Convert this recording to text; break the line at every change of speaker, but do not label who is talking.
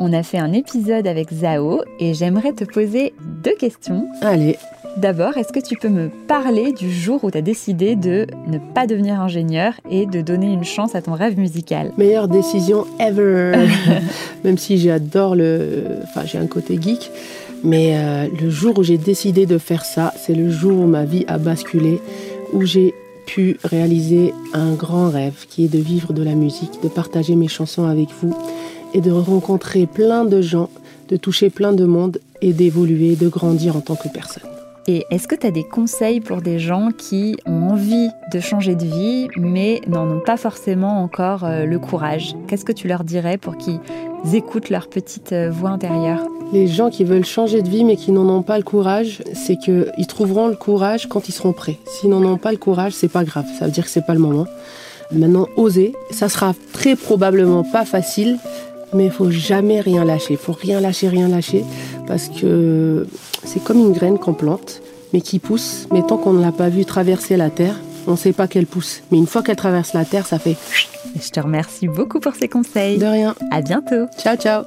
on a fait un épisode avec Zao et j'aimerais te poser deux questions.
Allez.
D'abord, est-ce que tu peux me parler du jour où tu as décidé de ne pas devenir ingénieur et de donner une chance à ton rêve musical?
Meilleure décision ever. Même si j'adore le. Enfin, j'ai un côté geek. Mais euh, le jour où j'ai décidé de faire ça, c'est le jour où ma vie a basculé, où j'ai pu réaliser un grand rêve qui est de vivre de la musique, de partager mes chansons avec vous et de rencontrer plein de gens, de toucher plein de monde et d'évoluer, de grandir en tant que personne.
Et est-ce que tu as des conseils pour des gens qui ont envie de changer de vie, mais n'en ont pas forcément encore euh, le courage? Qu'est-ce que tu leur dirais pour qu'ils écoutent leur petite euh, voix intérieure?
Les gens qui veulent changer de vie, mais qui n'en ont pas le courage, c'est qu'ils trouveront le courage quand ils seront prêts. S'ils n'en ont pas le courage, c'est pas grave, ça veut dire que c'est pas le moment. Maintenant, oser, ça sera très probablement pas facile, mais il faut jamais rien lâcher. Il faut rien lâcher, rien lâcher, parce que c'est comme une graine qu'on plante, mais qui pousse. Mais tant qu'on ne l'a pas vue traverser la terre, on ne sait pas qu'elle pousse. Mais une fois qu'elle traverse la terre, ça fait.
Je te remercie beaucoup pour ces conseils.
De rien.
À bientôt.
Ciao, ciao.